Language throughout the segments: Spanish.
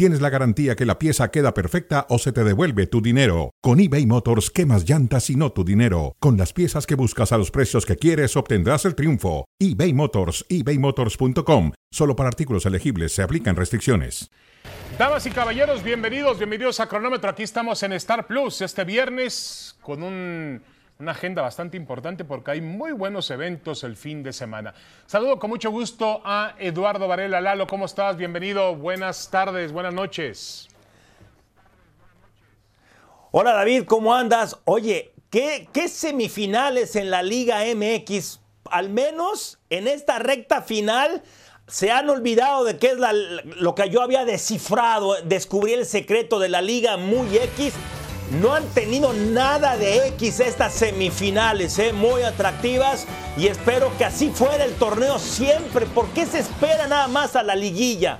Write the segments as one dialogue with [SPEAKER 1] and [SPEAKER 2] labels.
[SPEAKER 1] tienes la garantía que la pieza queda perfecta o se te devuelve tu dinero. Con eBay Motors, quemas llantas y no tu dinero. Con las piezas que buscas a los precios que quieres, obtendrás el triunfo. eBay Motors, ebaymotors.com. Solo para artículos elegibles se aplican restricciones.
[SPEAKER 2] Damas y caballeros, bienvenidos, bienvenidos a Cronómetro. Aquí estamos en Star Plus este viernes con un, una agenda bastante importante porque hay muy buenos eventos el fin de semana. Saludo con mucho gusto a Eduardo Varela. Lalo, ¿cómo estás? Bienvenido. Buenas tardes, buenas noches.
[SPEAKER 3] Hola David, ¿cómo andas? Oye, ¿qué, qué semifinales en la Liga MX? Al menos en esta recta final se han olvidado de qué es lo que yo había descifrado, descubrí el secreto de la Liga muy X. No han tenido nada de X estas semifinales, ¿eh? muy atractivas y espero que así fuera el torneo siempre. ¿Por qué se espera nada más a la liguilla?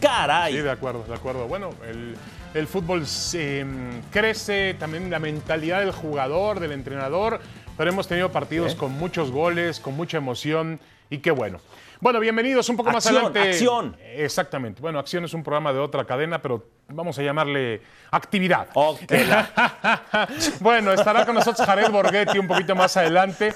[SPEAKER 3] Caray.
[SPEAKER 2] Sí, de acuerdo, de acuerdo. Bueno, el, el fútbol se, mm, crece, también la mentalidad del jugador, del entrenador, pero hemos tenido partidos con muchos goles, con mucha emoción y qué bueno. Bueno, bienvenidos un poco más adelante.
[SPEAKER 3] acción.
[SPEAKER 2] Exactamente. Bueno, Acción es un programa de otra cadena, pero vamos a llamarle actividad.
[SPEAKER 3] Ok,
[SPEAKER 2] bueno, estará con nosotros Jared Borghetti un poquito más adelante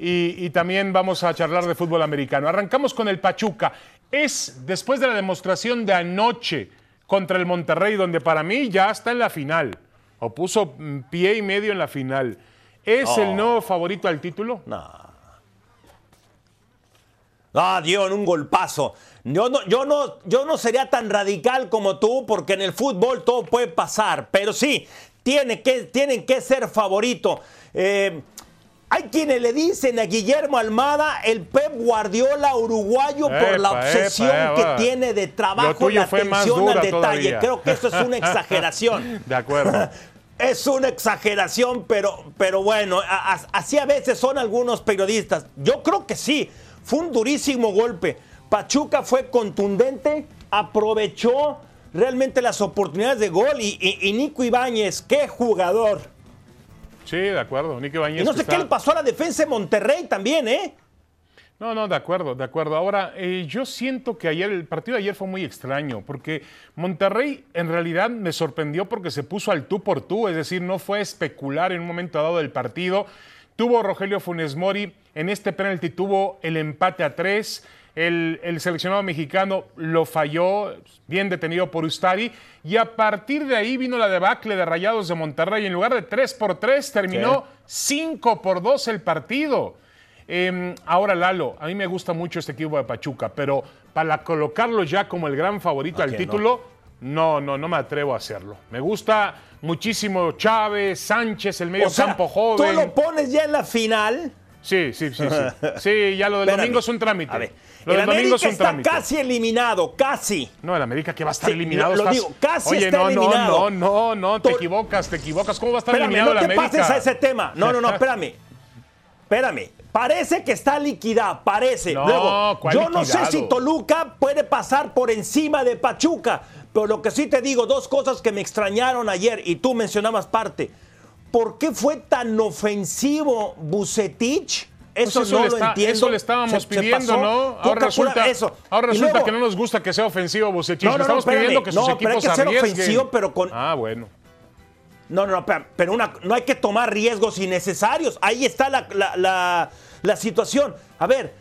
[SPEAKER 2] y, y también vamos a charlar de fútbol americano. Arrancamos con el Pachuca. Es después de la demostración de anoche contra el Monterrey, donde para mí ya está en la final, o puso mm, pie y medio en la final. ¿Es el nuevo favorito al título?
[SPEAKER 3] No. Ah, dio en un golpazo. Yo no, yo, no, yo no sería tan radical como tú, porque en el fútbol todo puede pasar. Pero sí, tiene que, tienen que ser favorito. Eh, hay quienes le dicen a Guillermo Almada el Pep Guardiola uruguayo por la obsesión
[SPEAKER 2] epa,
[SPEAKER 3] que tiene de trabajo,
[SPEAKER 2] tuyo
[SPEAKER 3] la atención al detalle.
[SPEAKER 2] todavía.
[SPEAKER 3] Creo que eso es una exageración.
[SPEAKER 2] De acuerdo.
[SPEAKER 3] Es una exageración, pero, pero bueno, a- a- así a veces son algunos periodistas. Yo creo que sí, fue un durísimo golpe. Pachuca fue contundente, aprovechó realmente las oportunidades de gol y, y- y Nico Ibáñez, qué jugador.
[SPEAKER 2] Sí, de acuerdo. Nico Ibáñez
[SPEAKER 3] Y no sé
[SPEAKER 2] está-
[SPEAKER 3] qué le pasó a la defensa de Monterrey también, ¿eh?
[SPEAKER 2] No, no, de acuerdo, de acuerdo. Ahora, eh, yo siento que ayer, el partido de ayer fue muy extraño, porque Monterrey en realidad me sorprendió porque se puso al tú por tú, es decir, no fue especular en un momento dado del partido. Tuvo Rogelio Funes Mori, en este penalti tuvo el empate a tres. El, el seleccionado mexicano lo falló, bien detenido por Ustari, y a partir de ahí vino la debacle de Rayados de Monterrey. En lugar de 3 por 3, terminó 5 por 2 el partido. Eh, ahora, Lalo, a mí me gusta mucho este equipo de Pachuca, pero para colocarlo ya como el gran favorito al título, no, no, no me atrevo a hacerlo. Me gusta muchísimo Chávez, Sánchez, el medio
[SPEAKER 3] O sea,
[SPEAKER 2] campo
[SPEAKER 3] tú
[SPEAKER 2] joven.
[SPEAKER 3] lo pones ya en la final.
[SPEAKER 2] Sí, sí, sí, sí. Sí, ya lo del
[SPEAKER 3] Espérame.
[SPEAKER 2] domingo es un trámite.
[SPEAKER 3] A ver,
[SPEAKER 2] Lo
[SPEAKER 3] el
[SPEAKER 2] del domingo
[SPEAKER 3] América
[SPEAKER 2] es un
[SPEAKER 3] está
[SPEAKER 2] trámite.
[SPEAKER 3] casi eliminado, casi.
[SPEAKER 2] No, el América que va a estar
[SPEAKER 3] Sí,
[SPEAKER 2] eliminado.
[SPEAKER 3] lo-
[SPEAKER 2] estás-
[SPEAKER 3] digo, casi
[SPEAKER 2] Oye,
[SPEAKER 3] está
[SPEAKER 2] no,
[SPEAKER 3] eliminado.
[SPEAKER 2] no, no, no, no, te equivocas, te equivocas. ¿Cómo va a estar
[SPEAKER 3] Espérame,
[SPEAKER 2] eliminado
[SPEAKER 3] no
[SPEAKER 2] el
[SPEAKER 3] te
[SPEAKER 2] América?
[SPEAKER 3] pases a ese tema. No, no, no, espérame. Espérame. Parece que está liquidado, parece.
[SPEAKER 2] No,
[SPEAKER 3] Luego,
[SPEAKER 2] ¿cuál
[SPEAKER 3] yo no sé si Toluca puede pasar por encima de Pachuca, pero lo que sí te digo, dos cosas que me extrañaron ayer y tú mencionabas parte. ¿Por qué fue tan ofensivo Bucetich? Eso,
[SPEAKER 2] Pues eso
[SPEAKER 3] no
[SPEAKER 2] le
[SPEAKER 3] lo
[SPEAKER 2] está-
[SPEAKER 3] entiendo.
[SPEAKER 2] Eso le estábamos
[SPEAKER 3] Se-
[SPEAKER 2] pidiendo. ¿no? Ahora resulta,
[SPEAKER 3] eso.
[SPEAKER 2] ahora resulta
[SPEAKER 3] luego-
[SPEAKER 2] que no nos gusta que sea ofensivo Bucetich.
[SPEAKER 3] No, no, no,
[SPEAKER 2] estamos
[SPEAKER 3] espérame.
[SPEAKER 2] pidiendo que sus
[SPEAKER 3] No, pero hay que ser ofensivo, pero con-
[SPEAKER 2] Ah, bueno.
[SPEAKER 3] No, no, no, pero- pero una- no hay que tomar riesgos innecesarios. Ahí está la, la- la- la situación. A ver,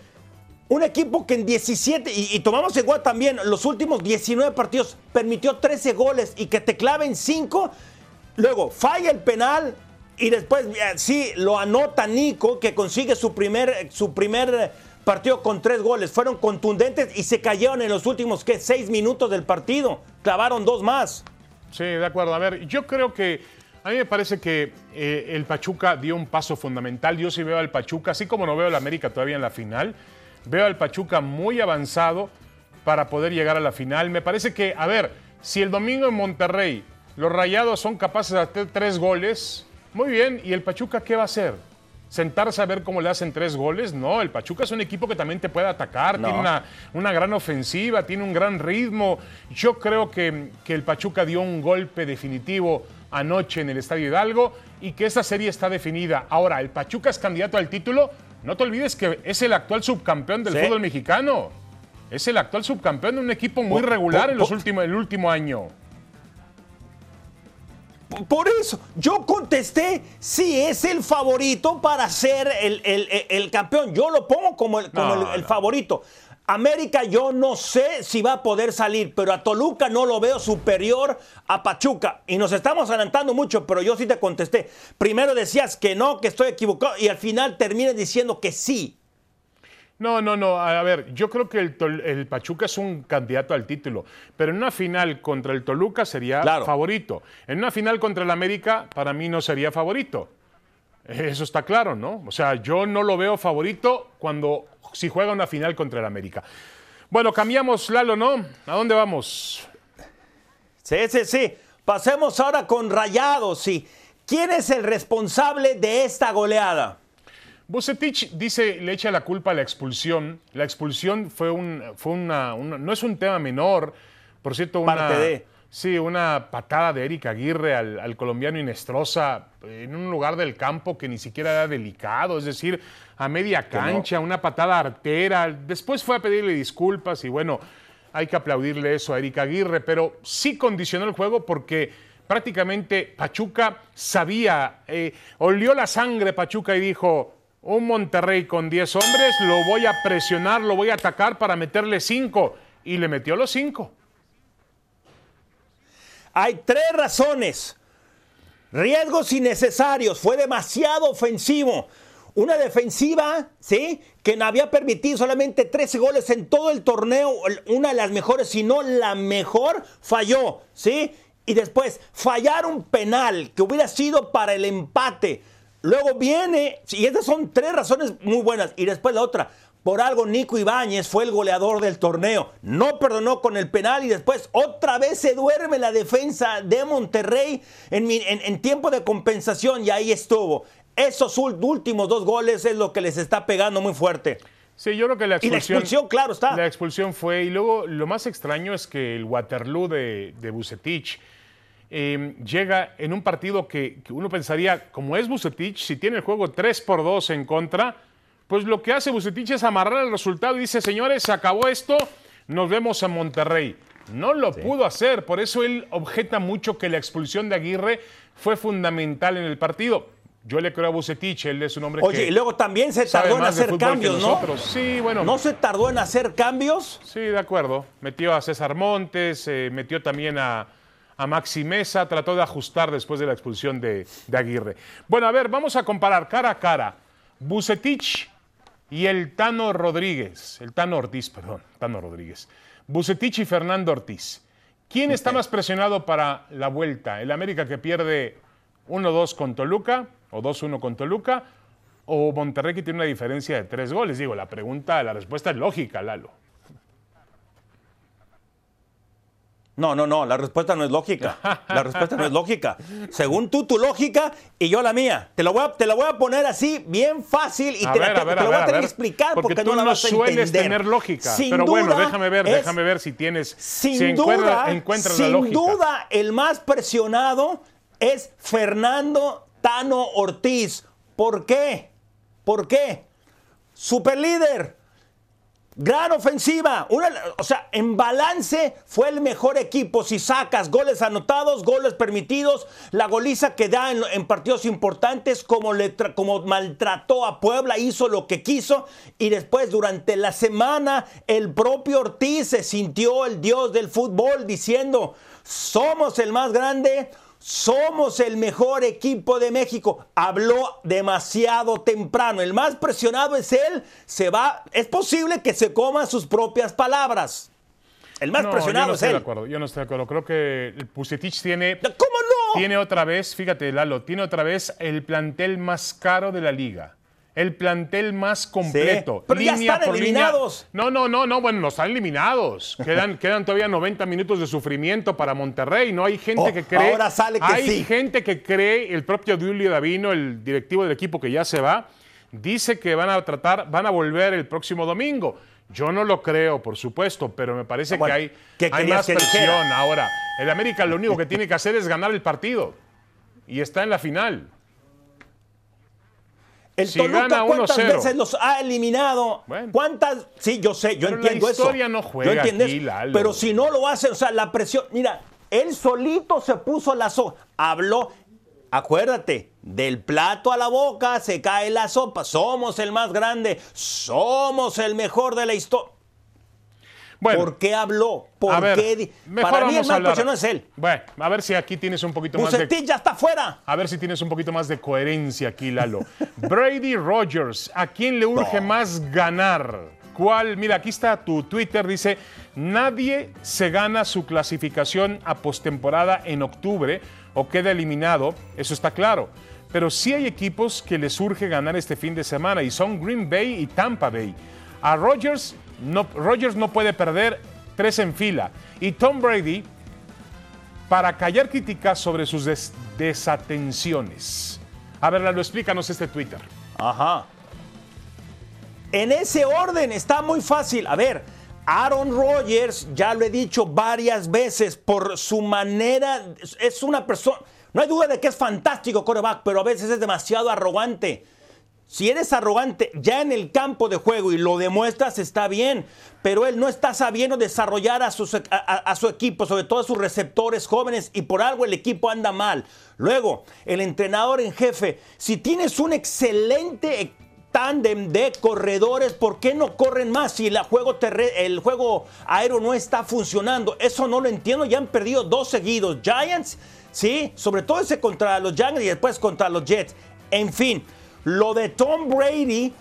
[SPEAKER 3] un equipo que en 17, y, tomamos igual también, los últimos 19 partidos permitió 13 goles y que te claven 5, luego falla el penal y después eh, sí lo anota Nico, que consigue su primer, su primer partido con tres goles. Fueron contundentes y se cayeron en los últimos, ¿qué? Seis minutos del partido. Clavaron dos más.
[SPEAKER 2] Sí, de acuerdo. A ver, yo creo que a mí me parece que eh, el Pachuca dio un paso fundamental. Yo sí veo al Pachuca, así como no veo al América todavía en la final, veo al Pachuca muy avanzado para poder llegar a la final. Me parece que, a ver, si el domingo en Monterrey los Rayados son capaces de hacer tres goles, muy bien, ¿y el Pachuca qué va a hacer? sentarse a ver cómo le hacen tres goles. No, el Pachuca es un equipo que también te puede atacar, tiene una, una, gran ofensiva, tiene un gran ritmo. Yo creo que, que el Pachuca dio un golpe definitivo anoche en el Estadio Hidalgo y que esa serie está definida. Ahora, el Pachuca es candidato al título. No te olvides que es el actual subcampeón del fútbol mexicano. Es el actual subcampeón de un equipo muy regular en los últimos, el último año.
[SPEAKER 3] Por eso, yo contesté, sí, es el favorito para ser el, campeón. Yo lo pongo como el, el favorito. América yo no sé si va a poder salir, pero a Toluca no lo veo superior a Pachuca. Y nos estamos adelantando mucho, pero yo sí te contesté. Primero decías que no, que estoy equivocado, y al final terminé diciendo que sí.
[SPEAKER 2] No, no, no. A ver, yo creo que el, Pachuca es un candidato al título, pero en una final contra el Toluca sería favorito. En una final contra el América, para mí no sería favorito. Eso está claro, ¿no? O sea, yo no lo veo favorito cuando si juega una final contra el América. Bueno, cambiamos, Lalo, ¿no? ¿A dónde vamos?
[SPEAKER 3] Sí, sí, sí. Pasemos ahora con Rayados, sí. ¿Quién es el responsable de esta goleada?
[SPEAKER 2] Bucetich dice, le echa la culpa a la expulsión. La expulsión fue un, fue una, no es un tema menor. Por cierto, una, sí, una patada de Eric Aguirre al, colombiano Inestrosa en un lugar del campo que ni siquiera era delicado, es decir, a media cancha, una patada artera. Después fue a pedirle disculpas y bueno, hay que aplaudirle eso a Eric Aguirre, pero sí condicionó el juego porque prácticamente Pachuca sabía, eh, olió la sangre Pachuca y dijo, un Monterrey con 10 hombres, lo voy a presionar, lo voy a atacar para meterle 5. Y le metió los 5.
[SPEAKER 3] Hay tres razones. Riesgos innecesarios. Fue demasiado ofensivo. Una defensiva, ¿sí? Que había permitido solamente 13 goles en todo el torneo. Una de las mejores, si no la mejor, falló, ¿sí? Y después, fallar un penal que hubiera sido para el empate Luego viene, y estas son tres razones muy buenas. Y después la otra, por algo Nico Ibáñez fue el goleador del torneo. No perdonó con el penal y después otra vez se duerme la defensa de Monterrey en, tiempo de compensación y ahí estuvo. Esos últimos dos goles es lo que les está pegando muy fuerte.
[SPEAKER 2] Sí, yo creo que la expulsión.
[SPEAKER 3] Y la expulsión, claro, está.
[SPEAKER 2] La expulsión fue. Y luego lo más extraño es que el Waterloo de, de Bucetich Em, llega en un partido que, uno pensaría, como es Bucetich, si tiene el juego 3 por 2 en contra, pues lo que hace Bucetich es amarrar el resultado y dice, señores, se acabó esto, nos vemos en Monterrey. No lo pudo hacer, por eso él objeta mucho que la expulsión de Aguirre fue fundamental en el partido. Yo le creo a Bucetich, él es un hombre
[SPEAKER 3] Oye, y luego también se tardó en hacer cambios, ¿no?
[SPEAKER 2] Sí, bueno.
[SPEAKER 3] ¿No se tardó en hacer cambios?
[SPEAKER 2] Sí, de acuerdo. Metió a César Montes, eh, metió también a, a Maxi Mesa, trató de ajustar después de la expulsión de, Aguirre. Bueno, a ver, vamos a comparar cara a cara. Bucetich y el Tano Rodríguez, el Tano Ortiz, perdón, Tano Rodríguez. Bucetich y Fernando Ortiz. ¿Quién está más presionado para la vuelta? ¿El América que pierde 1-2 con Toluca o 2-1 con Toluca? ¿O Monterrey que tiene una diferencia de tres goles? Digo, la pregunta, la respuesta es lógica, Lalo.
[SPEAKER 3] No, no, no, la respuesta no es lógica. La respuesta no es lógica. Según tú, tu lógica y yo la mía. Te lo voy a, te voy a poner así, bien fácil, y te, lo voy a tener que explicar porque, no la vas a
[SPEAKER 2] sueles tener lógica. pero bueno, déjame ver, déjame ver si tienes.
[SPEAKER 3] Sin
[SPEAKER 2] si
[SPEAKER 3] duda,
[SPEAKER 2] encuentras
[SPEAKER 3] sin
[SPEAKER 2] la lógica.
[SPEAKER 3] duda, el más presionado es Fernando Tano Ortiz. ¿Por qué? ¿Por qué? Superlíder Gran ofensiva. o sea, en balance fue el mejor equipo. Si sacas goles anotados, goles permitidos, la goliza que da en, partidos importantes, como, como maltrató a Puebla, hizo lo que quiso. Y después, durante la semana, el propio Ortiz se sintió el dios del fútbol diciendo, somos el más grande, somos el mejor equipo de México. Habló demasiado temprano. El más presionado es él. Se va. Es posible que se coma sus propias palabras. El más presionado
[SPEAKER 2] yo no
[SPEAKER 3] es él.
[SPEAKER 2] De acuerdo, yo no estoy de acuerdo. Creo que el Pusetich tiene.
[SPEAKER 3] ¿Cómo no?
[SPEAKER 2] Tiene otra vez, fíjate, Lalo, tiene otra vez el plantel más caro de la liga. El plantel más completo.
[SPEAKER 3] Sí, pero ya
[SPEAKER 2] línea
[SPEAKER 3] están
[SPEAKER 2] por línea.
[SPEAKER 3] eliminados.
[SPEAKER 2] No, no, no, no, bueno, no están eliminados. Quedan, quedan todavía 90 minutos de sufrimiento para Monterrey. No hay gente
[SPEAKER 3] Oh,
[SPEAKER 2] que cree.
[SPEAKER 3] ahora sale que
[SPEAKER 2] hay
[SPEAKER 3] sí.
[SPEAKER 2] gente que cree, el propio Julio Davino, el directivo del equipo que ya se va, dice que van a tratar, van a volver el próximo domingo. Yo no lo creo, por supuesto, pero me parece
[SPEAKER 3] Bueno,
[SPEAKER 2] que hay,
[SPEAKER 3] ¿qué
[SPEAKER 2] hay más
[SPEAKER 3] que
[SPEAKER 2] presión
[SPEAKER 3] dijera?
[SPEAKER 2] ahora. El América lo único que tiene que hacer es ganar el partido. Y está en la final.
[SPEAKER 3] El
[SPEAKER 2] Si
[SPEAKER 3] Toluca, ¿cuántas
[SPEAKER 2] 1-0?
[SPEAKER 3] veces los ha eliminado?
[SPEAKER 2] Bueno.
[SPEAKER 3] ¿Cuántas? Sí, yo sé, yo
[SPEAKER 2] Pero la
[SPEAKER 3] entiendo eso.
[SPEAKER 2] historia no juega
[SPEAKER 3] Yo entiendo
[SPEAKER 2] aquí,
[SPEAKER 3] eso.
[SPEAKER 2] Lalo.
[SPEAKER 3] Pero si no lo hace, o sea, la presión. Mira, él solito se puso la sopa. Habló. Acuérdate, del plato a la boca se cae la sopa. Somos el más grande. Somos el mejor de la historia.
[SPEAKER 2] Bueno,
[SPEAKER 3] ¿Por qué habló? ¿Por
[SPEAKER 2] a ver,
[SPEAKER 3] qué? Para mí el
[SPEAKER 2] hablar.
[SPEAKER 3] presionado es él.
[SPEAKER 2] Bueno, a ver si aquí tienes un poquito más de
[SPEAKER 3] ya está fuera.
[SPEAKER 2] A ver si tienes un poquito más de coherencia aquí, Lalo. Brady Rogers, ¿a quién le urge más ganar? ¿Cuál? Mira, aquí está tu Twitter, dice, nadie se gana su clasificación a postemporada en octubre o queda eliminado, eso está claro. Pero sí hay equipos que les urge ganar este fin de semana y son Green Bay y Tampa Bay. A Rogers no, Rogers no puede perder tres en fila. Y Tom Brady para callar críticas sobre sus des- desatenciones. A ver, Lalo, explícanos este Twitter.
[SPEAKER 3] Ajá. En ese orden está muy fácil. A ver, Aaron Rodgers, ya lo he dicho varias veces, por su manera, es una persona, no hay duda de que es fantástico coreback, pero a veces es demasiado arrogante. Si eres arrogante ya en el campo de juego y lo demuestras, está bien, pero él no está sabiendo desarrollar a, su equipo, sobre todo a sus receptores jóvenes, y por algo el equipo anda mal. Luego, el entrenador en jefe, si tienes un excelente tándem de corredores, ¿por qué no corren más si juego terre- el juego aéreo no está funcionando? Eso no lo entiendo, ya han perdido dos seguidos. Giants, sí, sobre todo ese contra los Giants y después contra los Jets. En fin, lo de Tom Brady,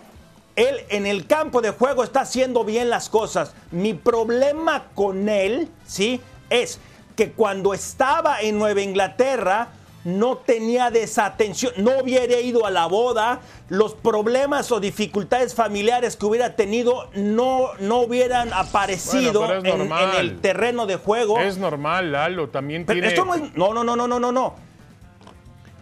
[SPEAKER 3] él en el campo de juego está haciendo bien las cosas. Mi problema con él, sí, es que cuando estaba en Nueva Inglaterra, no tenía desatención, no hubiera ido a la boda, los problemas o dificultades familiares que hubiera tenido no, no hubieran aparecido
[SPEAKER 2] Bueno,
[SPEAKER 3] en- el terreno de juego.
[SPEAKER 2] Es normal, Lalo, también
[SPEAKER 3] Pero
[SPEAKER 2] tiene...
[SPEAKER 3] esto no es. No, no, no, no, no, no, no.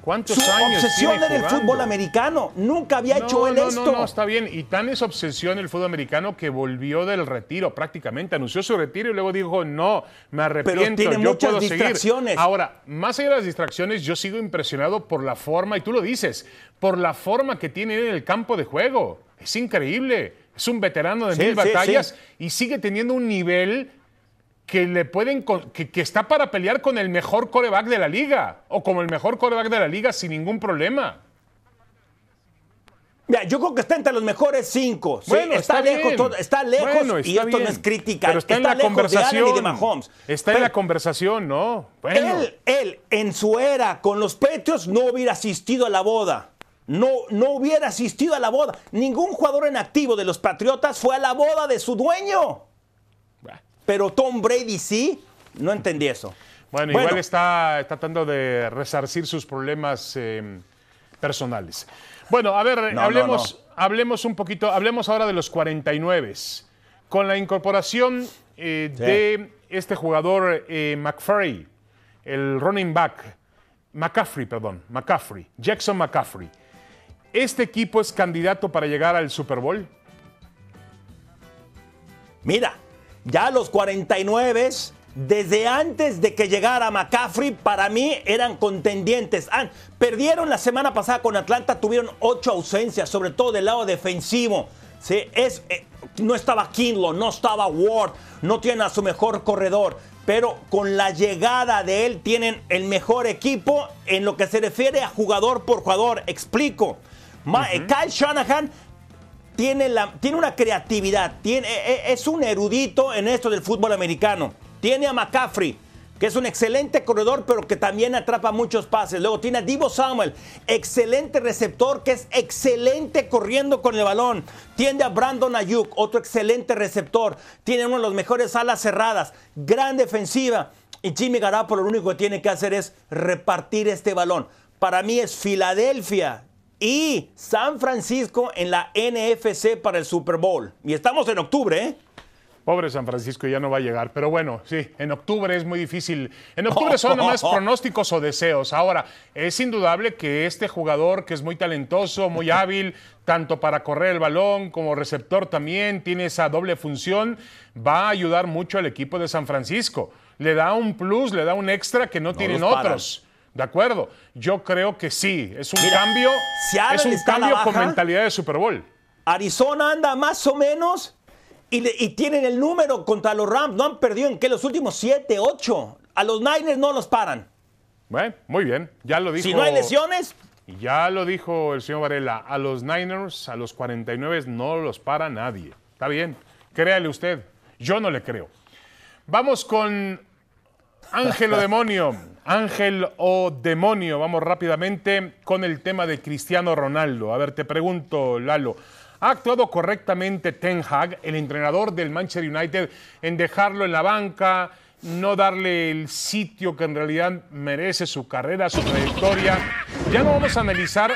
[SPEAKER 2] ¿Cuántos
[SPEAKER 3] Su
[SPEAKER 2] años
[SPEAKER 3] obsesión
[SPEAKER 2] tiene
[SPEAKER 3] era el fútbol americano. Nunca había
[SPEAKER 2] No,
[SPEAKER 3] hecho él
[SPEAKER 2] no,
[SPEAKER 3] esto.
[SPEAKER 2] No, no, está bien. Y tan es obsesión el fútbol americano que volvió del retiro prácticamente. Anunció su retiro y luego dijo, no, me arrepiento,
[SPEAKER 3] tiene
[SPEAKER 2] yo
[SPEAKER 3] muchas
[SPEAKER 2] puedo
[SPEAKER 3] distracciones.
[SPEAKER 2] seguir. Ahora, más allá de las distracciones, yo sigo impresionado por la forma, y tú lo dices, por la forma que tiene él en el campo de juego. Es increíble. Es un veterano de
[SPEAKER 3] Sí,
[SPEAKER 2] mil
[SPEAKER 3] sí,
[SPEAKER 2] batallas
[SPEAKER 3] sí.
[SPEAKER 2] y sigue teniendo un nivel que le pueden que, que está para pelear con el mejor coreback de la liga o como el mejor coreback de la liga sin ningún problema.
[SPEAKER 3] Mira, yo creo que está entre los mejores cinco. Sí,
[SPEAKER 2] Bueno,
[SPEAKER 3] está,
[SPEAKER 2] está
[SPEAKER 3] lejos, todo- está lejos
[SPEAKER 2] Bueno,
[SPEAKER 3] y
[SPEAKER 2] está
[SPEAKER 3] esto no es crítica.
[SPEAKER 2] Pero está, en la
[SPEAKER 3] de
[SPEAKER 2] conversación.
[SPEAKER 3] Allen y de Mahomes.
[SPEAKER 2] Está en la conversación, ¿no? Bueno.
[SPEAKER 3] Él, él, en su era con los Patriots, no hubiera asistido a la boda. No, no hubiera asistido a la boda. Ningún jugador en activo de los Patriotas fue a la boda de su dueño. Pero Tom Brady sí. No entendí eso.
[SPEAKER 2] Bueno, igual está tratando de resarcir sus problemas eh, personales. Bueno, a ver,
[SPEAKER 3] no,
[SPEAKER 2] hablemos,
[SPEAKER 3] no.
[SPEAKER 2] hablemos un poquito, hablemos ahora de los 49. Con la incorporación eh,
[SPEAKER 3] Sí.
[SPEAKER 2] de este jugador eh, el running back, McCaffrey, perdón, McCaffrey, Jackson McCaffrey. ¿Este equipo es candidato para llegar al Super Bowl?
[SPEAKER 3] Mira, ya los 49, desde antes de que llegara McCaffrey, para mí eran contendientes. Ah, perdieron la semana pasada con Atlanta, tuvieron ocho ausencias, sobre todo del lado defensivo. Sí, es, eh, no estaba Kinlo, no estaba Ward, no tienen a su mejor corredor. Pero con la llegada de él tienen el mejor equipo en lo que se refiere a jugador por jugador. Explico. Ma- Kyle Shanahan tiene, la, tiene una creatividad, tiene, e- e- es un erudito en esto del fútbol americano. Tiene a McCaffrey, que es un excelente corredor, pero que también atrapa muchos pases. Luego tiene a Divo Samuel, excelente receptor, que es excelente corriendo con el balón. Tiene a Brandon Ayuk, otro excelente receptor. Tiene uno de los mejores alas cerradas, gran defensiva. Y Jimmy Garoppolo lo único que tiene que hacer es repartir este balón. Para mí es Filadelfia y San Francisco en la NFC para el Super Bowl. Y estamos en octubre, ¿eh?
[SPEAKER 2] Pobre San Francisco ya no va a llegar, pero bueno, sí, en octubre es muy difícil. En octubre son nomás pronósticos o deseos. Ahora, es indudable que este jugador que es muy talentoso, muy hábil, tanto para correr el balón como receptor también, tiene esa doble función, va a ayudar mucho al equipo de San Francisco. Le da un plus, le da un extra que no, tienen otros. ¿De acuerdo? Yo creo que sí. Es un cambio. es un cambio con mentalidad de Super Bowl.
[SPEAKER 3] Arizona anda más o menos y, tienen el número contra los Rams. No han perdido en qué los últimos 7, 8. A los Niners no los paran.
[SPEAKER 2] Bueno, muy bien. Ya lo dijo.
[SPEAKER 3] Si no hay lesiones.
[SPEAKER 2] Ya lo dijo el señor Varela. A los Niners, a los 49 no los para nadie. Está bien. Créale usted. Yo no le creo. Vamos con Ángel o demonio. Ángel o demonio. Vamos rápidamente con el tema de Cristiano Ronaldo. A ver, te pregunto, Lalo. ¿Ha actuado correctamente Ten Hag, el entrenador del Manchester United, en dejarlo en la banca, no darle el sitio que en realidad merece su carrera, su trayectoria? Ya no vamos a analizar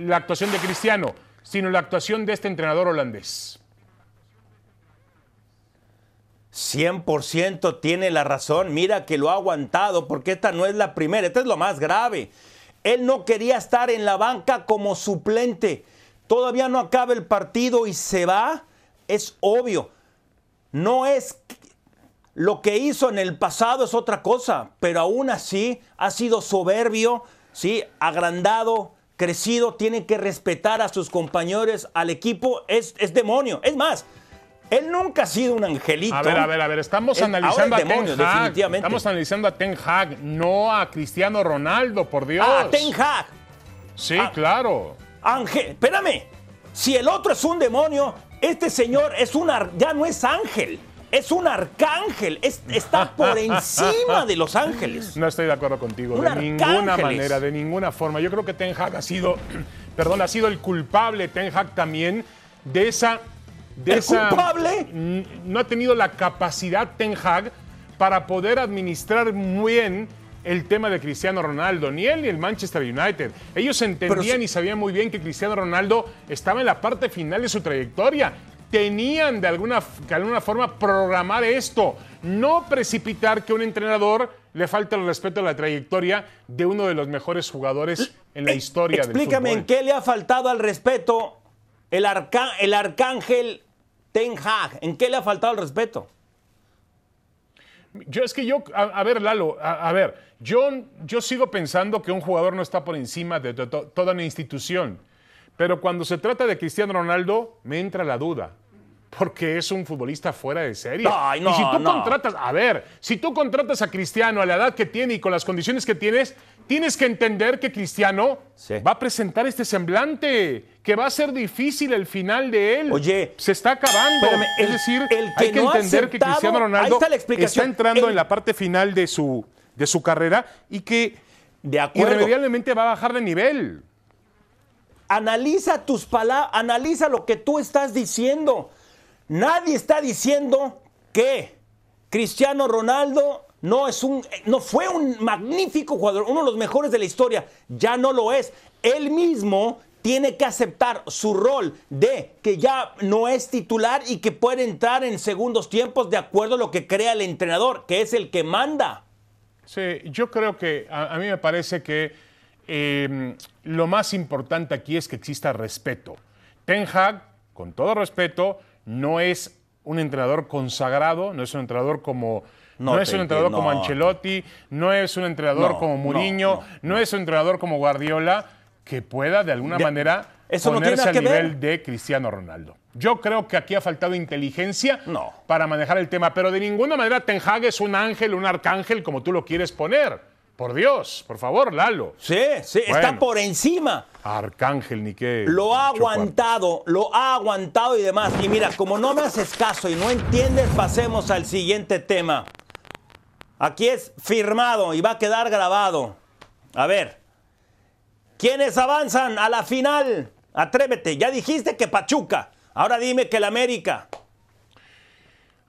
[SPEAKER 2] la actuación de Cristiano, sino la actuación de este entrenador holandés.
[SPEAKER 3] 100% tiene la razón. Mira que lo ha aguantado porque esta no es la primera, esta es lo más grave. Él no quería estar en la banca como suplente. Todavía no acaba el partido y se va. Es obvio. No es lo que hizo en el pasado es otra cosa, pero aún así ha sido soberbio, sí, agrandado, crecido, tiene que respetar a sus compañeros, al equipo, es, es demonio. Es más, él nunca ha sido un angelito. A
[SPEAKER 2] ver, a ver, a ver, estamos analizando a Ten Hag. Estamos analizando a Ten Hag, no a Cristiano Ronaldo, por Dios.
[SPEAKER 3] Ah, Ten Hag.
[SPEAKER 2] Sí, ah, claro.
[SPEAKER 3] Ángel, espérame. Si el otro es un demonio, este señor es un ya no es ángel. Es un arcángel, está por encima de los ángeles.
[SPEAKER 2] No estoy de acuerdo contigo, de ninguna manera, de ninguna forma. Yo creo que Ten Hag ha sido, perdón, ha sido el culpable, Ten Hag también, de esa
[SPEAKER 3] ¿El culpable?
[SPEAKER 2] No ha tenido la capacidad Ten Hag para poder administrar muy bien el tema de Cristiano Ronaldo, ni él ni el Manchester United. Ellos entendían y sabían muy bien que Cristiano Ronaldo estaba en la parte final de su trayectoria. Tenían de alguna, de alguna forma programar esto, no precipitar que un entrenador le falte el respeto a la trayectoria de uno de los mejores jugadores en la historia
[SPEAKER 3] del fútbol. Explícame en qué le ha faltado al respeto el, el arcángel Ten Hag, ¿en qué le ha faltado el respeto?
[SPEAKER 2] Yo es que yo, a, ver, Lalo, a, ver, yo, yo sigo pensando que un jugador no está por encima de toda una institución. Pero cuando se trata de Cristiano Ronaldo, me entra la duda porque es un futbolista fuera de serie. y si tú contratas, a ver, si tú contratas a Cristiano a la edad que tiene y con las condiciones que tienes, tienes que entender que Cristiano va a presentar este semblante, que va a ser difícil el final de él.
[SPEAKER 3] Oye,
[SPEAKER 2] se está acabando. es decir, hay que entender que Cristiano Ronaldo está, entrando en la parte final de su, de su carrera y que de irremediablemente va a bajar de nivel.
[SPEAKER 3] Analiza tus palabras, analiza lo que tú estás diciendo. Nadie está diciendo que Cristiano Ronaldo no, es un, no fue un magnífico jugador, uno de los mejores de la historia. Ya no lo es. Él mismo tiene que aceptar su rol de que ya no es titular y que puede entrar en segundos tiempos de acuerdo a lo que crea el entrenador, que es el que manda.
[SPEAKER 2] Sí, yo creo que a, mí me parece que em, lo más importante aquí es que exista respeto. Ten Hag, con todo respeto, no es un entrenador consagrado, no es un entrenador como no, es un entrenador como Ancelotti, no es un entrenador como Mourinho, no, es un entrenador como Guardiola que pueda de alguna manera ponerse al nivel de Cristiano Ronaldo. Yo creo que aquí ha faltado inteligencia para manejar el tema, pero de ninguna manera Ten Hag es un ángel, un arcángel como tú lo quieres poner. Por Dios, por favor, Lalo.
[SPEAKER 3] Sí, sí, está por encima.
[SPEAKER 2] Arcángel, ni qué.
[SPEAKER 3] Lo ha aguantado, lo ha aguantado y demás. Y mira, como no me haces caso y no entiendes, pasemos al siguiente tema. Aquí es firmado y va a quedar grabado. A ver, ¿quiénes avanzan a la final? Atrévete, ya dijiste que Pachuca. Ahora dime que el América.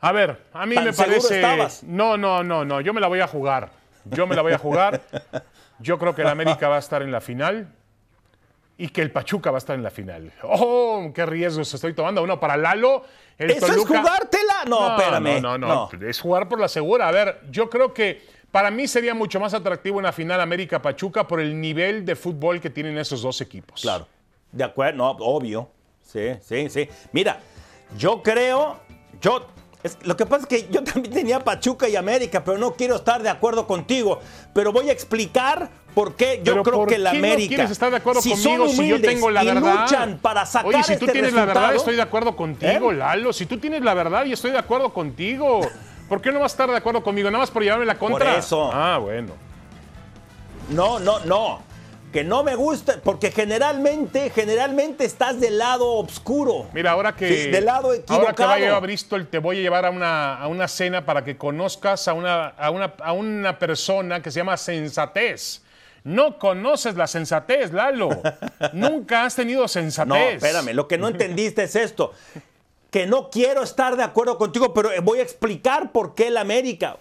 [SPEAKER 2] A ver, a mí me parece. No, no, no, no. Yo me la voy a jugar. Yo me la voy a jugar. Yo creo que el América va a estar en la final. Y que el Pachuca va a estar en la final. ¡Oh, qué riesgos estoy tomando! Uno para Lalo. El
[SPEAKER 3] ¿Eso es jugártela? No, espérame.
[SPEAKER 2] No, no, no, es jugar por la segura. A ver, yo creo que para mí sería mucho más atractivo una final América-Pachuca por el nivel de fútbol que tienen esos dos equipos.
[SPEAKER 3] Claro. De acuerdo, no, obvio. Sí, sí, sí. Mira, yo creo, yo lo que pasa es que yo también tenía Pachuca y América, pero no quiero estar de acuerdo contigo. Pero voy a explicar por qué yo creo que la América. No
[SPEAKER 2] quieres estar de acuerdo conmigo si yo tengo la verdad?
[SPEAKER 3] luchan para sacar
[SPEAKER 2] Oye, si
[SPEAKER 3] tú
[SPEAKER 2] este tienes
[SPEAKER 3] la
[SPEAKER 2] verdad, estoy de acuerdo contigo, ¿Eh? Lalo. Si tú tienes la verdad y estoy de acuerdo contigo, ¿por qué no vas a estar de acuerdo conmigo? Nada más por llevarme la contra.
[SPEAKER 3] Por eso.
[SPEAKER 2] Ah, bueno.
[SPEAKER 3] No, no, no que no me gusta, porque generalmente, generalmente estás del lado oscuro.
[SPEAKER 2] Mira, ahora que,
[SPEAKER 3] del lado equivocado.
[SPEAKER 2] Ahora que vaya a Bristol, te voy a llevar a una, a una cena para que conozcas a una, a, una, a una persona que se llama Sensatez. No conoces la sensatez, Lalo. Nunca has tenido sensatez. No,
[SPEAKER 3] espérame, lo que no entendiste es esto. Que no quiero estar de acuerdo contigo, pero voy a explicar por qué el América.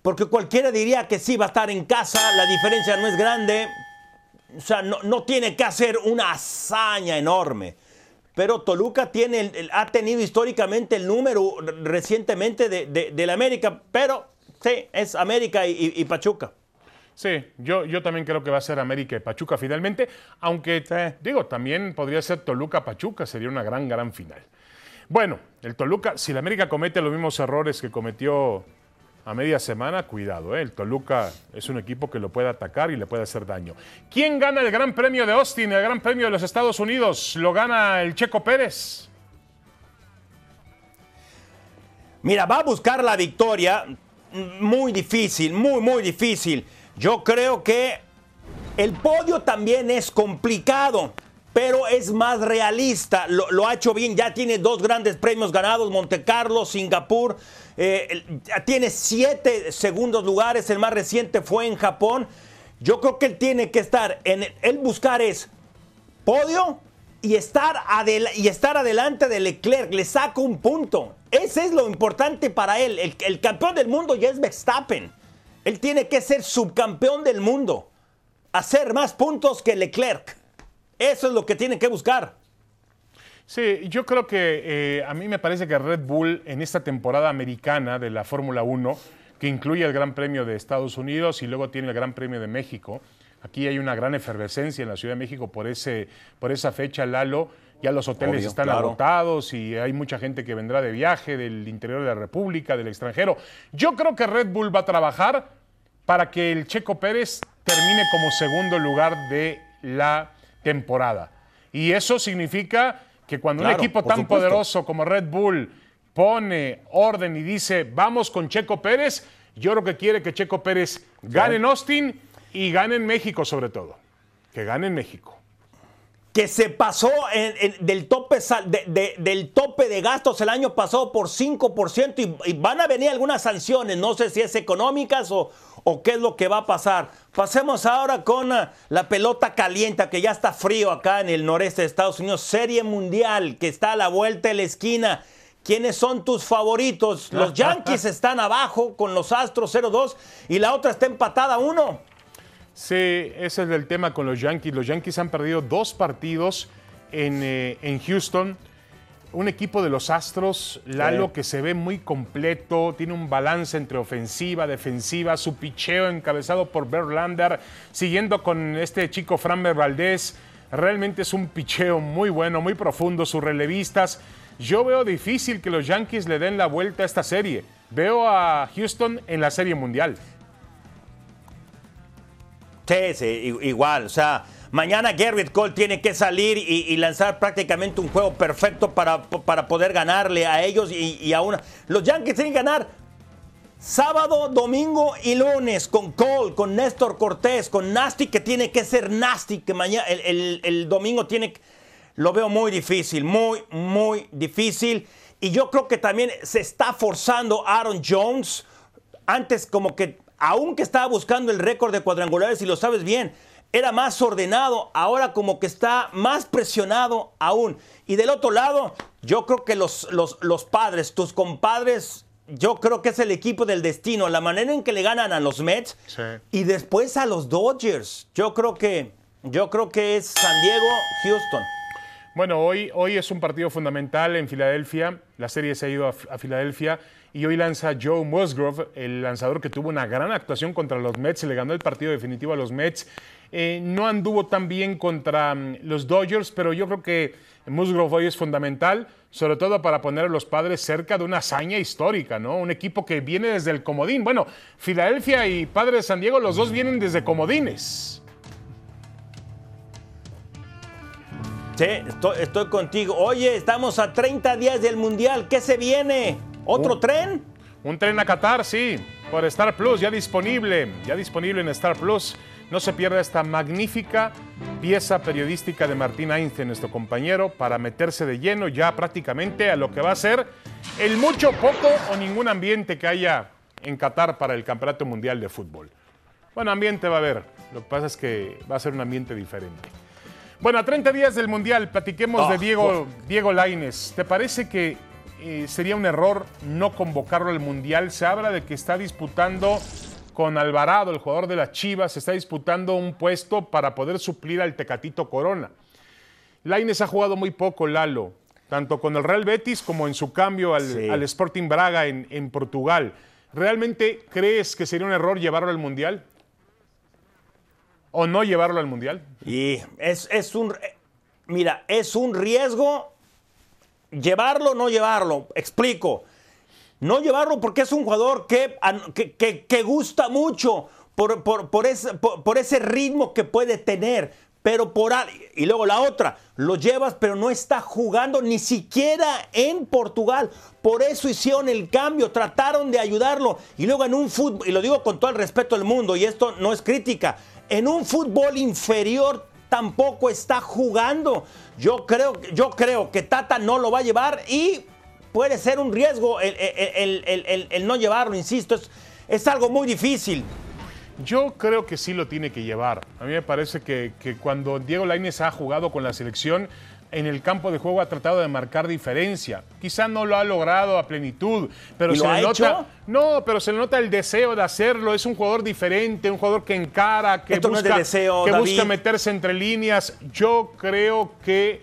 [SPEAKER 3] Porque cualquiera diría que sí va a estar en casa, la diferencia no es grande, o sea, no, tiene que hacer una hazaña enorme. Pero Toluca tiene ha tenido históricamente el número recientemente de, la América, pero sí, es América y, Pachuca.
[SPEAKER 2] Sí, yo, yo también creo que va a ser América y Pachuca finalmente, aunque digo, también podría ser Toluca-Pachuca, sería una gran, gran final. Bueno, el Toluca, si la América comete los mismos errores que cometió a media semana, cuidado, ¿eh? el Toluca es un equipo que lo puede atacar y le puede hacer daño. ¿Quién gana el Gran Premio de Austin, el Gran Premio de los Estados Unidos? ¿Lo gana el Checo Pérez?
[SPEAKER 3] Mira, va a buscar la victoria. Muy difícil, muy, muy difícil. Yo creo que el podio también es complicado pero es más realista. Lo, ha hecho bien, ya tiene dos grandes premios ganados, Monte Carlo, Singapur. Eh, tiene siete segundos lugares, el más reciente fue en Japón. Yo creo que él tiene que estar, en el, buscar es podio y estar, y estar adelante de Leclerc, le saca un punto. Ese es lo importante para él. El, el campeón del mundo ya es Verstappen. Él tiene que ser subcampeón del mundo, hacer más puntos que Leclerc. Eso es lo que tienen que buscar.
[SPEAKER 2] Sí, yo creo que eh, a mí me parece que Red Bull en esta temporada americana de la Fórmula 1, que incluye el Gran Premio de Estados Unidos y luego tiene el Gran Premio de México, aquí hay una gran efervescencia en la Ciudad de México por, ese, por esa fecha, Lalo. Ya los hoteles están agotados y hay mucha gente que vendrá de viaje del interior de la República, del extranjero. Yo creo que Red Bull va a trabajar para que el Checo Pérez termine como segundo lugar de la temporada. Y eso significa que cuando un equipo tan poderoso como Red Bull pone orden y dice, vamos con Checo Pérez, yo creo que quiere que Checo Pérez gane en Austin y gane en México sobre todo. Que gane en México
[SPEAKER 3] que se pasó del, tope, de, del tope de gastos el año pasado por 5% y, van a venir algunas sanciones, no sé si es económicas o, o qué es lo que va a pasar. Pasemos ahora con ah, la pelota caliente, que ya está frío acá en el noreste de Estados Unidos, Serie Mundial, que está a la vuelta de la esquina. ¿Quiénes son tus favoritos? Los Yankees están abajo con los Astros 0-2 y la otra está empatada 1.
[SPEAKER 2] Sí, ese es el tema con los Yankees. Los Yankees han perdido dos partidos en, eh, Houston. Un equipo de los Astros, Lalo, que se ve muy completo, tiene un balance entre ofensiva, defensiva, su picheo encabezado por Verlander, siguiendo con este chico Framber Valdez. Realmente es un picheo muy bueno, muy profundo, sus relevistas. Yo veo difícil que los Yankees le den la vuelta a esta serie. Veo a Houston en la Serie Mundial.
[SPEAKER 3] Sí, sí, igual. O sea, mañana Garrett Cole tiene que salir y, lanzar prácticamente un juego perfecto para, para poder ganarle a ellos y, a una. Los Yankees tienen que ganar sábado, domingo y lunes con Cole, con Néstor Cortés, con Nasty, que tiene que ser Nasty, que mañana, el, el domingo tiene. Lo veo muy difícil, muy, muy difícil. Y yo creo que también se está forzando Aaron Jones. Antes como que aunque estaba buscando el récord de cuadrangulares, y lo sabes bien, era más ordenado, ahora como que está más presionado aún. Y del otro lado, yo creo que los, los, padres, tus compadres, yo creo que es el equipo del destino, la manera en que le ganan a los Mets y después a los Dodgers. Yo creo que Yo creo que es San Diego, Houston.
[SPEAKER 2] Bueno, hoy, hoy es un partido fundamental en Filadelfia. La serie se ha ido a, a, Filadelfia y hoy lanza Joe Musgrove, el lanzador que tuvo una gran actuación contra los Mets, le ganó el partido definitivo a los Mets. Eh, no anduvo tan bien contra um, los Dodgers, pero yo creo que Musgrove hoy es fundamental, sobre todo para poner a los padres cerca de una hazaña histórica, ¿no? Un equipo que viene desde el comodín. Bueno, Filadelfia y Padres San Diego, los dos vienen desde comodines.
[SPEAKER 3] Sí, estoy, contigo. Oye, estamos a 30 días del Mundial. ¿Qué se viene? ¿Otro tren?
[SPEAKER 2] Un tren a Qatar, sí, por Star Plus, ya disponible, ya disponible en Star Plus. No se pierda esta magnífica pieza periodística de Martín Einstein, nuestro compañero, para meterse de lleno ya prácticamente a lo que va a ser el mucho, poco o ningún ambiente que haya en Qatar para el Campeonato Mundial de Fútbol. Bueno, ambiente va a haber, lo que pasa es que va a ser un ambiente diferente. Bueno, a 30 días del Mundial, platiquemos
[SPEAKER 3] Oh,
[SPEAKER 2] de Diego, Diego Laines. ¿Te parece que eh, sería un error no convocarlo al Mundial? Se habla de que está disputando con Alvarado, el jugador de las Chivas, está disputando un puesto para poder suplir al Tecatito Corona. Laines ha jugado muy poco, Lalo, tanto con el Real Betis como en su cambio al,
[SPEAKER 3] Sí.
[SPEAKER 2] al Sporting Braga en, en Portugal. ¿Realmente crees que sería un error llevarlo al Mundial? ¿O no llevarlo al Mundial?
[SPEAKER 3] Y es, es un. Mira, es un riesgo llevarlo o no llevarlo. Explico. No llevarlo porque es un jugador que, que, que- gusta mucho por, por- por ese, por- ese ritmo que puede tener. Pero por y luego la otra, lo llevas, pero no está jugando ni siquiera en Portugal. Por eso hicieron el cambio, trataron de ayudarlo. Y luego en un fútbol, y lo digo con todo el respeto del mundo, y esto no es crítica, en un fútbol inferior tampoco está jugando. Yo creo, yo creo que Tata no lo va a llevar y puede ser un riesgo el, el- el- el- no llevarlo, insisto, es, es algo muy difícil.
[SPEAKER 2] Yo creo que sí lo tiene que llevar. A mí me parece que, que cuando Diego Lainez ha jugado con la selección, en el campo de juego ha tratado de marcar diferencia. Quizá no lo ha logrado a plenitud, pero
[SPEAKER 3] ¿Y
[SPEAKER 2] se le nota.
[SPEAKER 3] hecho?
[SPEAKER 2] No, pero se le nota el deseo de hacerlo. Es un jugador diferente, un jugador que encara, que
[SPEAKER 3] Esto no es de
[SPEAKER 2] busca,
[SPEAKER 3] deseo,
[SPEAKER 2] que
[SPEAKER 3] David.
[SPEAKER 2] busca meterse entre líneas. Yo creo que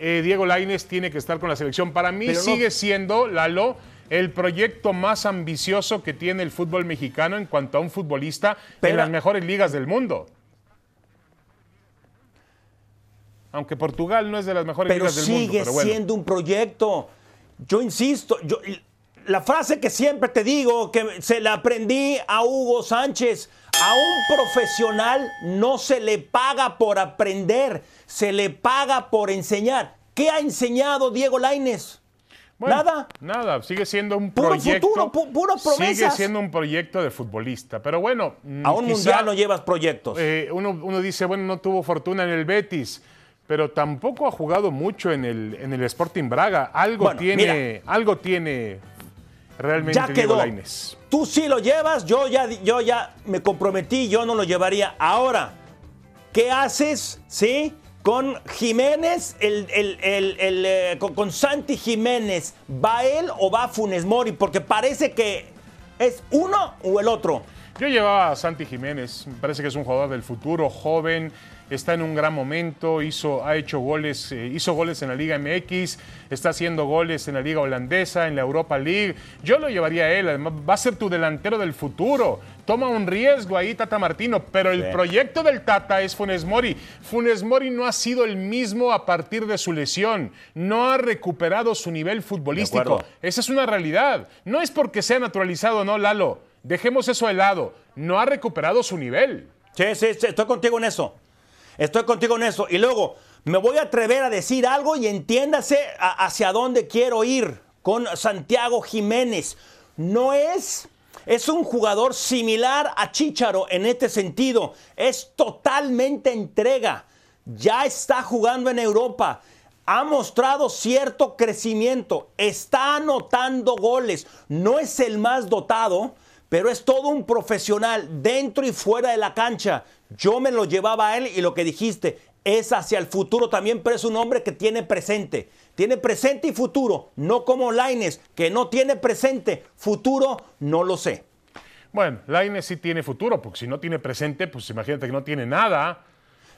[SPEAKER 2] eh, Diego Lainez tiene que estar con la selección. Para mí
[SPEAKER 3] Pero no-
[SPEAKER 2] sigue siendo, Lalo, el proyecto más ambicioso que tiene el fútbol mexicano en cuanto a un futbolista
[SPEAKER 3] Pero-
[SPEAKER 2] en las mejores ligas del mundo. Aunque Portugal no es de las mejores
[SPEAKER 3] pero
[SPEAKER 2] ligas del
[SPEAKER 3] sigue
[SPEAKER 2] mundo, pero bueno.
[SPEAKER 3] siendo un proyecto. Yo insisto, yo, la frase que siempre te digo, que se la aprendí a Hugo Sánchez, a un profesional no se le paga por aprender, se le paga por enseñar. ¿Qué ha enseñado Diego Laines?
[SPEAKER 2] Bueno,
[SPEAKER 3] Nada.
[SPEAKER 2] Nada, sigue siendo un
[SPEAKER 3] Puro
[SPEAKER 2] proyecto.
[SPEAKER 3] futuro, pu- puro
[SPEAKER 2] Sigue
[SPEAKER 3] promesas.
[SPEAKER 2] siendo un proyecto de futbolista. Pero bueno, mm,
[SPEAKER 3] A un
[SPEAKER 2] quizá,
[SPEAKER 3] mundial no llevas proyectos.
[SPEAKER 2] eh, uno, uno dice, bueno, no tuvo fortuna en el Betis, pero tampoco ha jugado mucho en el, en el Sporting Braga. Algo
[SPEAKER 3] Bueno,
[SPEAKER 2] tiene, algo tiene realmente
[SPEAKER 3] ya quedó. Tú sí lo llevas, yo ya, yo ya me comprometí, yo no lo llevaría. Ahora, ¿qué haces, sí? Con Jiménez, el, el- el- eh, con, con Santi Jiménez, ¿va él o va Funes Mori? Porque parece que es uno o el otro.
[SPEAKER 2] Yo llevaba a Santi Jiménez, parece que es un jugador del futuro, joven, está en un gran momento, hizo, ha hecho goles, eh, hizo goles en la Liga MX, está haciendo goles en la Liga Holandesa, en la Europa League. Yo lo llevaría a él, además va a ser tu delantero del futuro. Toma un riesgo ahí, Tata Martino, pero el proyecto del Tata es Funes Mori. Funes Mori no ha sido el mismo a partir de su lesión, no ha recuperado su nivel futbolístico. Esa es una realidad. No es porque sea naturalizado, no, Lalo. Dejemos eso de lado. No ha recuperado su nivel.
[SPEAKER 3] Sí, sí, sí, estoy contigo en eso. Estoy contigo en eso. Y luego me voy a atrever a decir algo y entiéndase hacia dónde quiero ir con Santiago Jiménez. No es, es un jugador similar a Chicharo en este sentido. Es totalmente entrega. Ya está jugando en Europa. Ha mostrado cierto crecimiento. Está anotando goles. No es el más dotado pero es todo un profesional dentro y fuera de la cancha. Yo me lo llevaba a él y lo que dijiste es hacia el futuro también, pero es un hombre que tiene presente. Tiene presente y futuro, no como Laines, que no tiene presente, futuro, no lo sé.
[SPEAKER 2] Bueno, Lainez sí tiene futuro, porque si no tiene presente, pues imagínate que no tiene nada.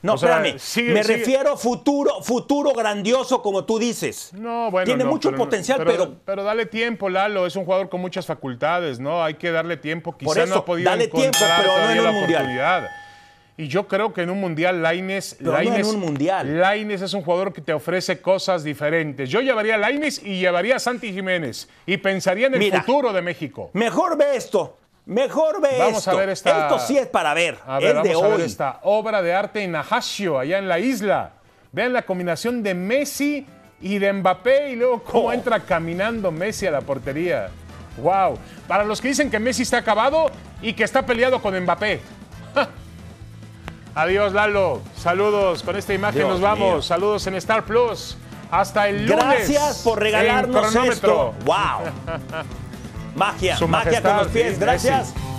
[SPEAKER 3] No,
[SPEAKER 2] O sea,
[SPEAKER 3] espérame.
[SPEAKER 2] sigue-
[SPEAKER 3] me
[SPEAKER 2] sigue-
[SPEAKER 3] refiero futuro, futuro grandioso, como tú dices.
[SPEAKER 2] No, bueno,
[SPEAKER 3] Tiene
[SPEAKER 2] no,
[SPEAKER 3] mucho
[SPEAKER 2] pero-
[SPEAKER 3] potencial, pero,
[SPEAKER 2] pero dale tiempo, Lalo. Es un jugador con muchas facultades, ¿no? Hay que darle tiempo. Quizá
[SPEAKER 3] Por
[SPEAKER 2] no
[SPEAKER 3] eso,
[SPEAKER 2] ha podido
[SPEAKER 3] dale tiempo, pero no en
[SPEAKER 2] la
[SPEAKER 3] un mundial.
[SPEAKER 2] Y yo creo que en un mundial Laines,
[SPEAKER 3] Pero no en un mundial.
[SPEAKER 2] Lainez es un jugador que te ofrece cosas diferentes. Yo llevaría a Laines y llevaría a Santi Jiménez y pensaría en el
[SPEAKER 3] Mira.
[SPEAKER 2] futuro de México.
[SPEAKER 3] mejor ve esto. Mejor ve
[SPEAKER 2] Vamos
[SPEAKER 3] esto.
[SPEAKER 2] a ver esta-
[SPEAKER 3] Esto sí es para ver.
[SPEAKER 2] A ver,
[SPEAKER 3] es de
[SPEAKER 2] vamos a ver esta obra de arte en Ajaccio, allá en la isla. Vean la combinación de Messi y de Mbappé y luego cómo
[SPEAKER 3] Oh.
[SPEAKER 2] entra caminando Messi a la portería. Wow. Para los que dicen que Messi está acabado y que está peleado con Mbappé. Adiós, Lalo. Saludos. Con esta imagen
[SPEAKER 3] Dios
[SPEAKER 2] nos vamos.
[SPEAKER 3] mío.
[SPEAKER 2] Saludos en Star Plus. Hasta el lunes.
[SPEAKER 3] Gracias por regalarnos esto. ¡Wow! Magia,
[SPEAKER 2] Su
[SPEAKER 3] magia con los pies. Gracias.
[SPEAKER 2] Messi.